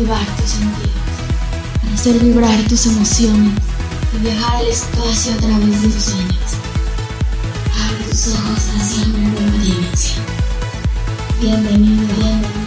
activar tus sentidos, para hacer vibrar tus emociones y viajar al espacio a través de tus sueños. Abre tus ojos hacia una nueva dimensión. Bienvenido, bienvenido.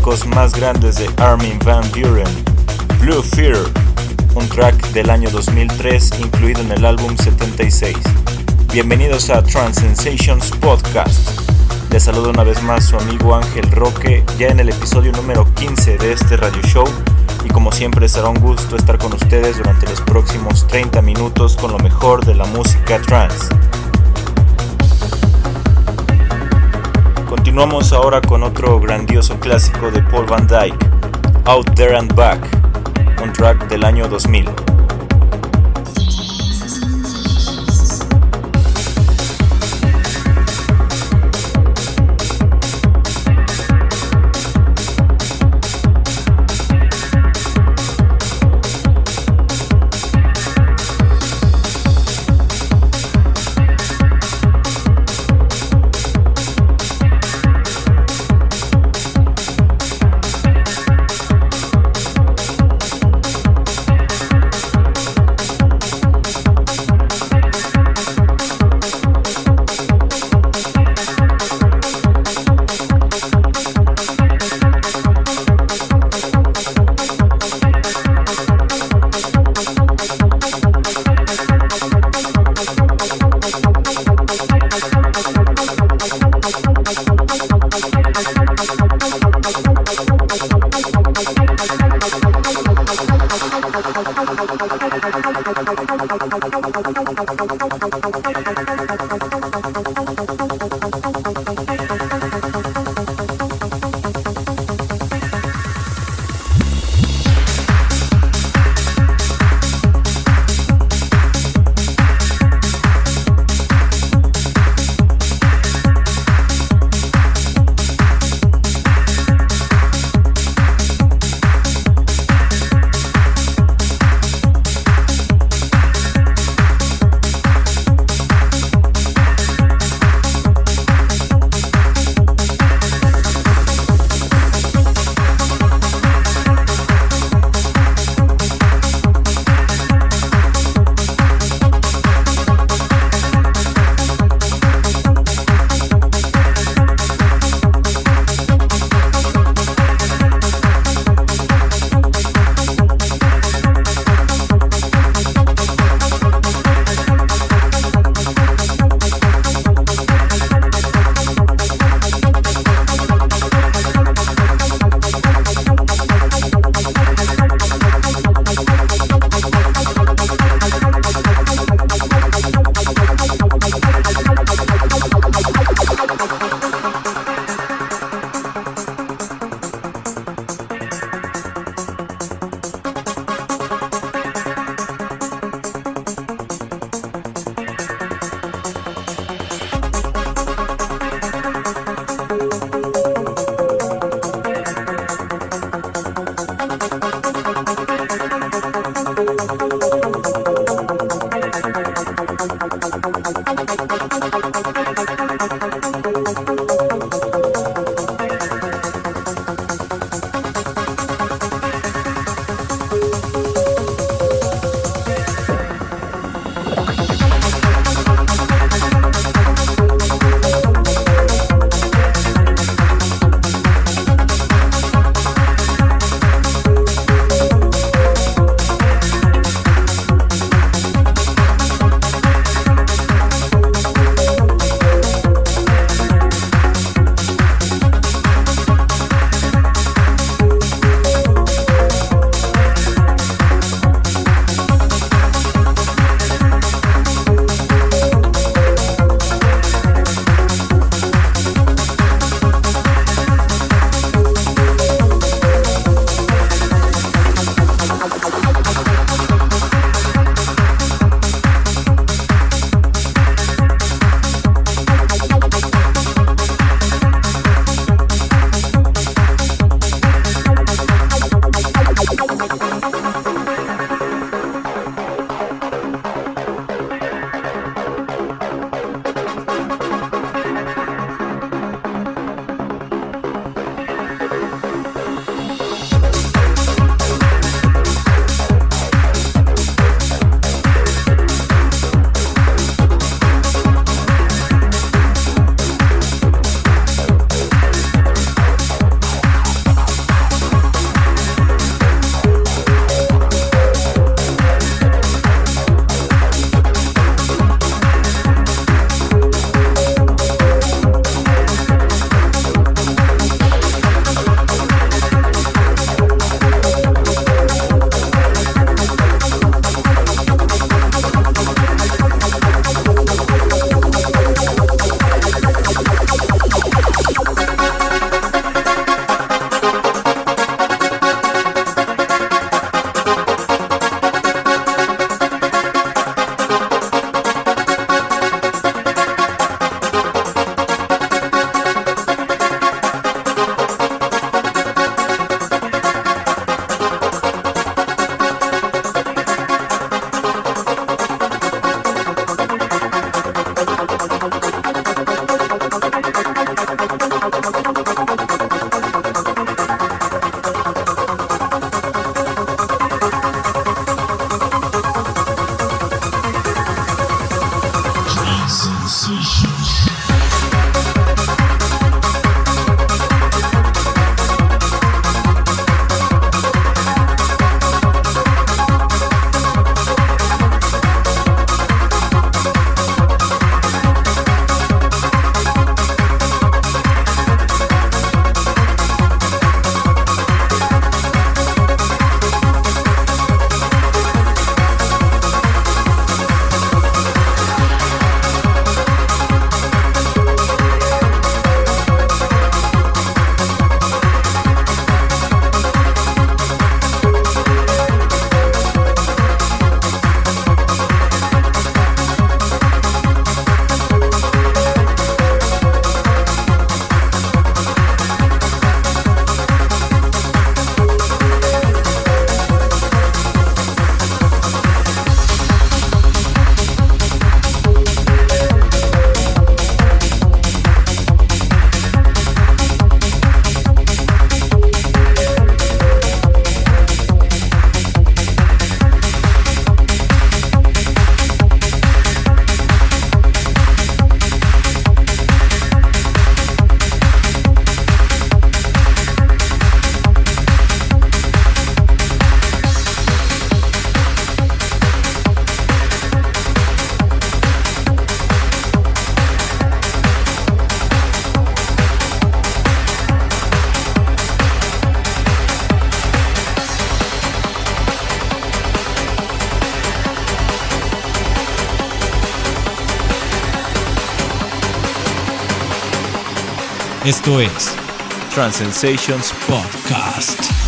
Clásicos más grandes de Armin Van Buren, Blue Fear, un track del año 2003 incluido en el álbum 76. Bienvenidos a Trans Sensations Podcast. Les saludo una vez más su amigo Ángel Roque, ya en el episodio número 15 de este radio show. Y como siempre será un gusto estar con ustedes durante los próximos 30 minutos con lo mejor de la música trance. Continuamos ahora con otro grandioso clásico de Paul Van Dyke, Out There and Back, un track del año 2000. Esto es Transsensations Podcast.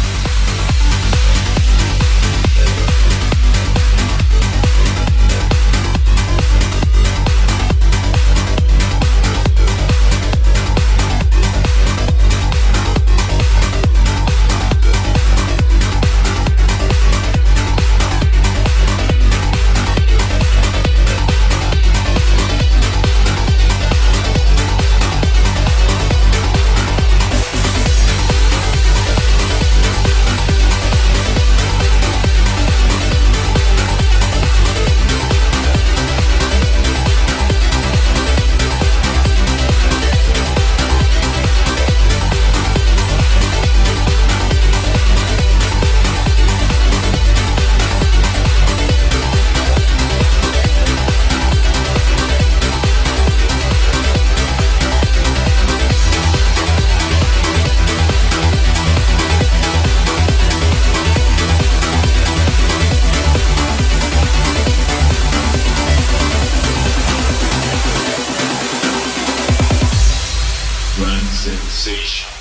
grand sensation.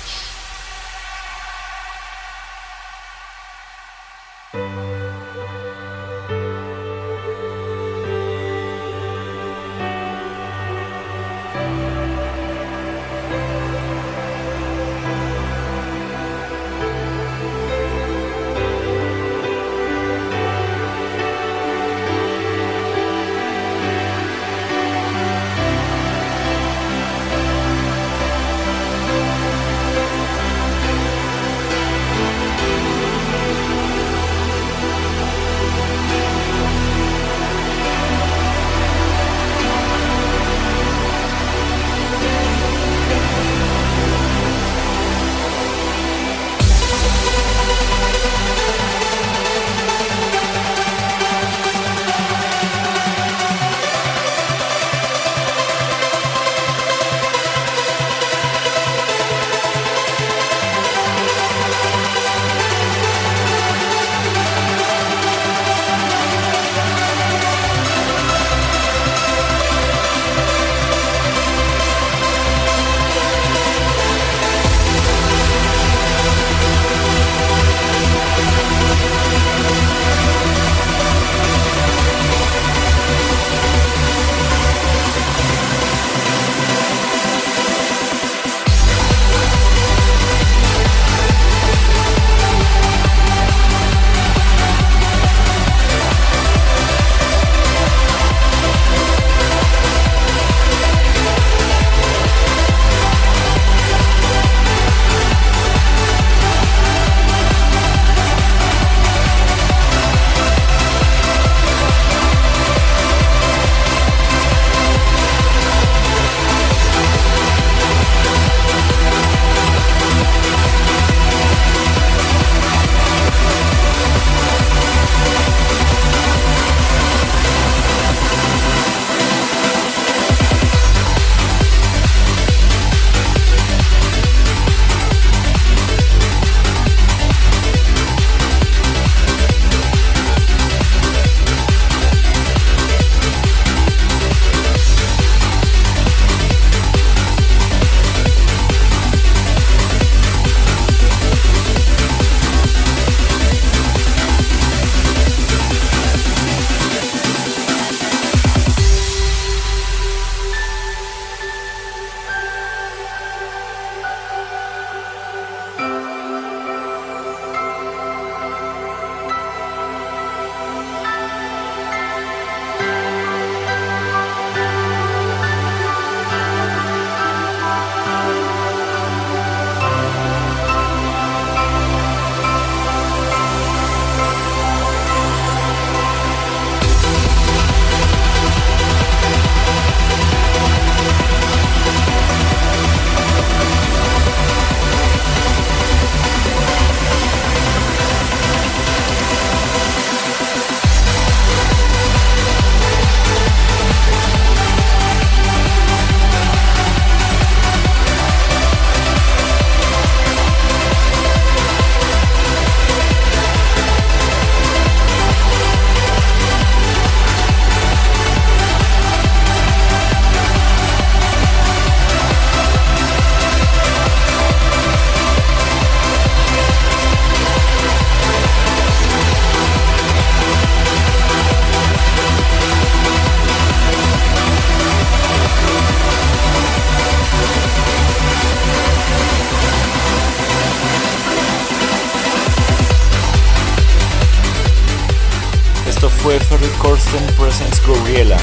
Corsten Presents Goriela,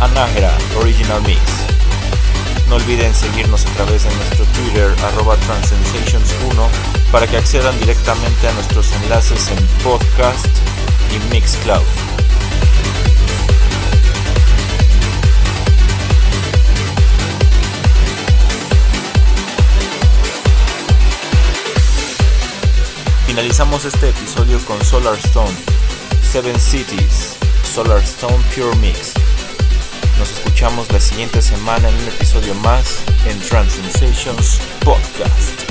Anágera Original Mix. No olviden seguirnos a través de nuestro Twitter arroba Transensations1 para que accedan directamente a nuestros enlaces en podcast y Mixcloud. Finalizamos este episodio con Solar Stone, Seven Cities, Solar Stone Pure Mix. Nos escuchamos la siguiente semana en un episodio más en Trans Podcast.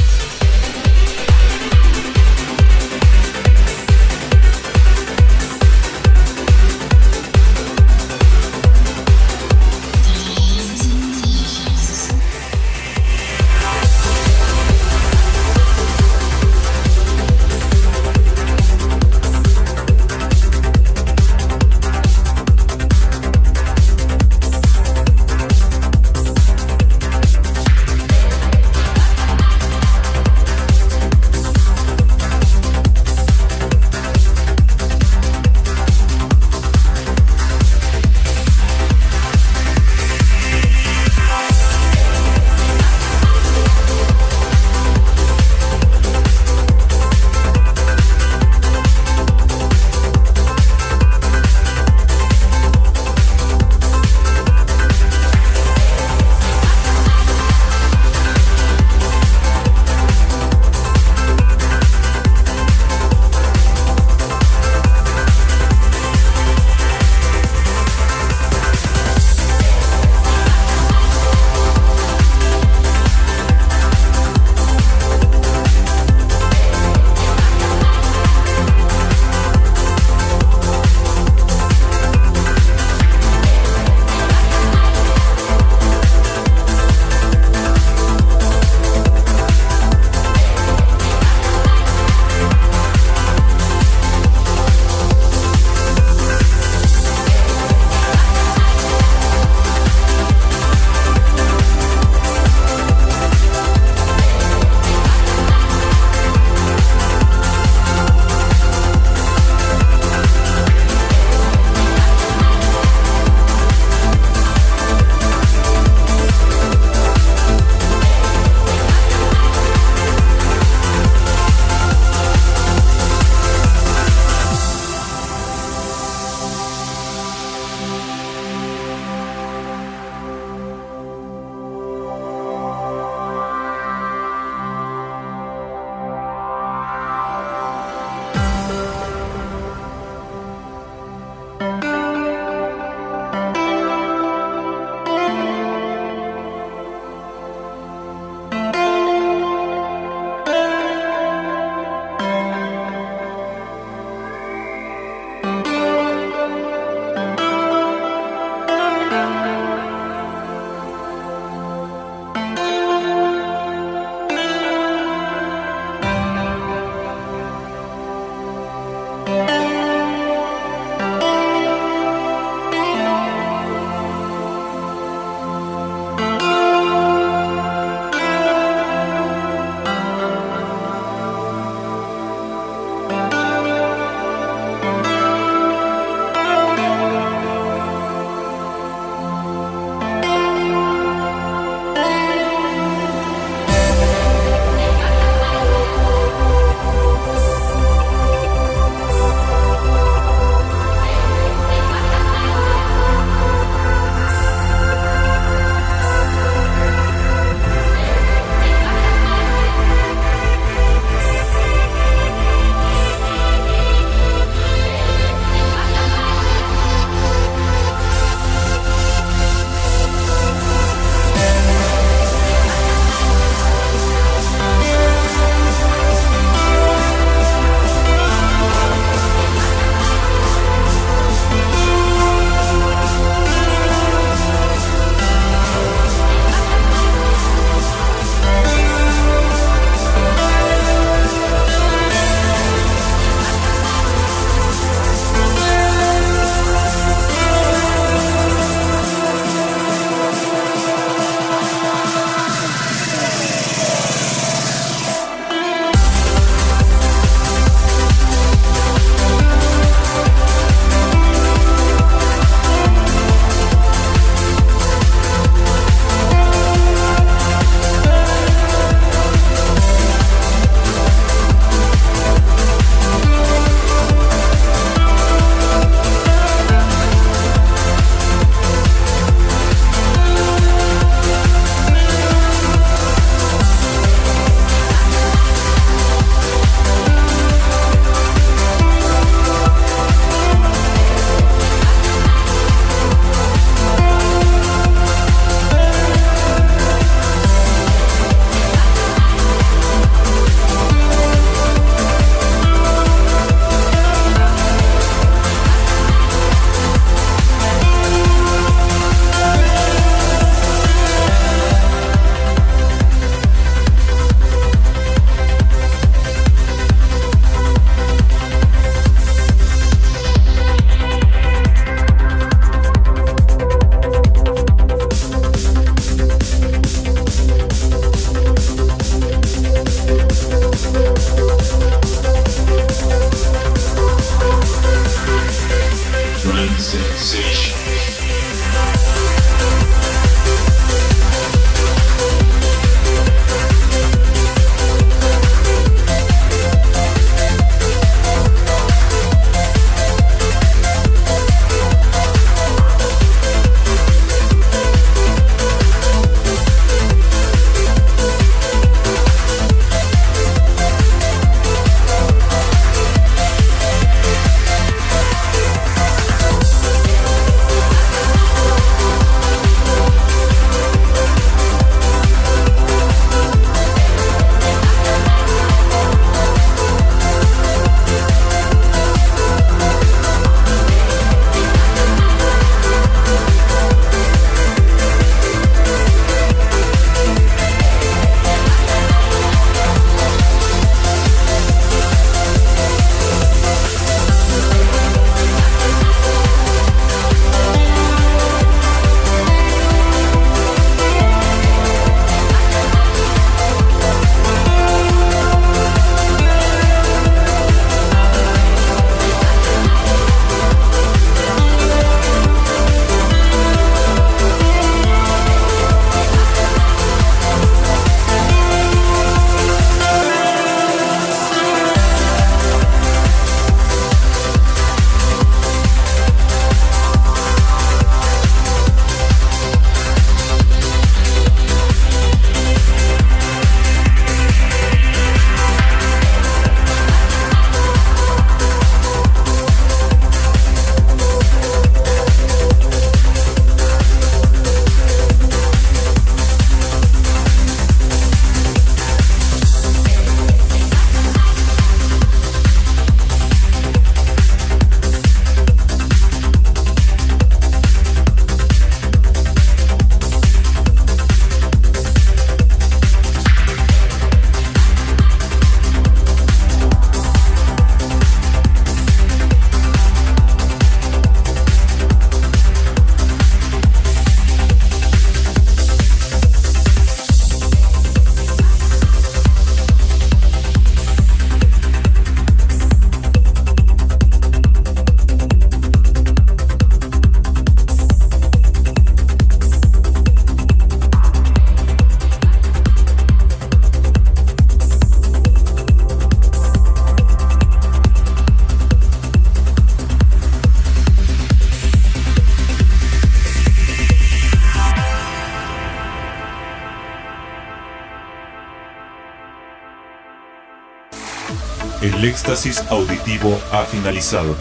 El éxtasis auditivo ha finalizado.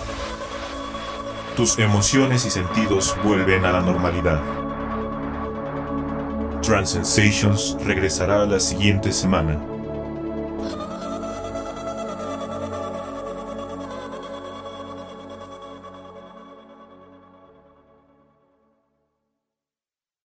Tus emociones y sentidos vuelven a la normalidad. Trans Sensations regresará la siguiente semana.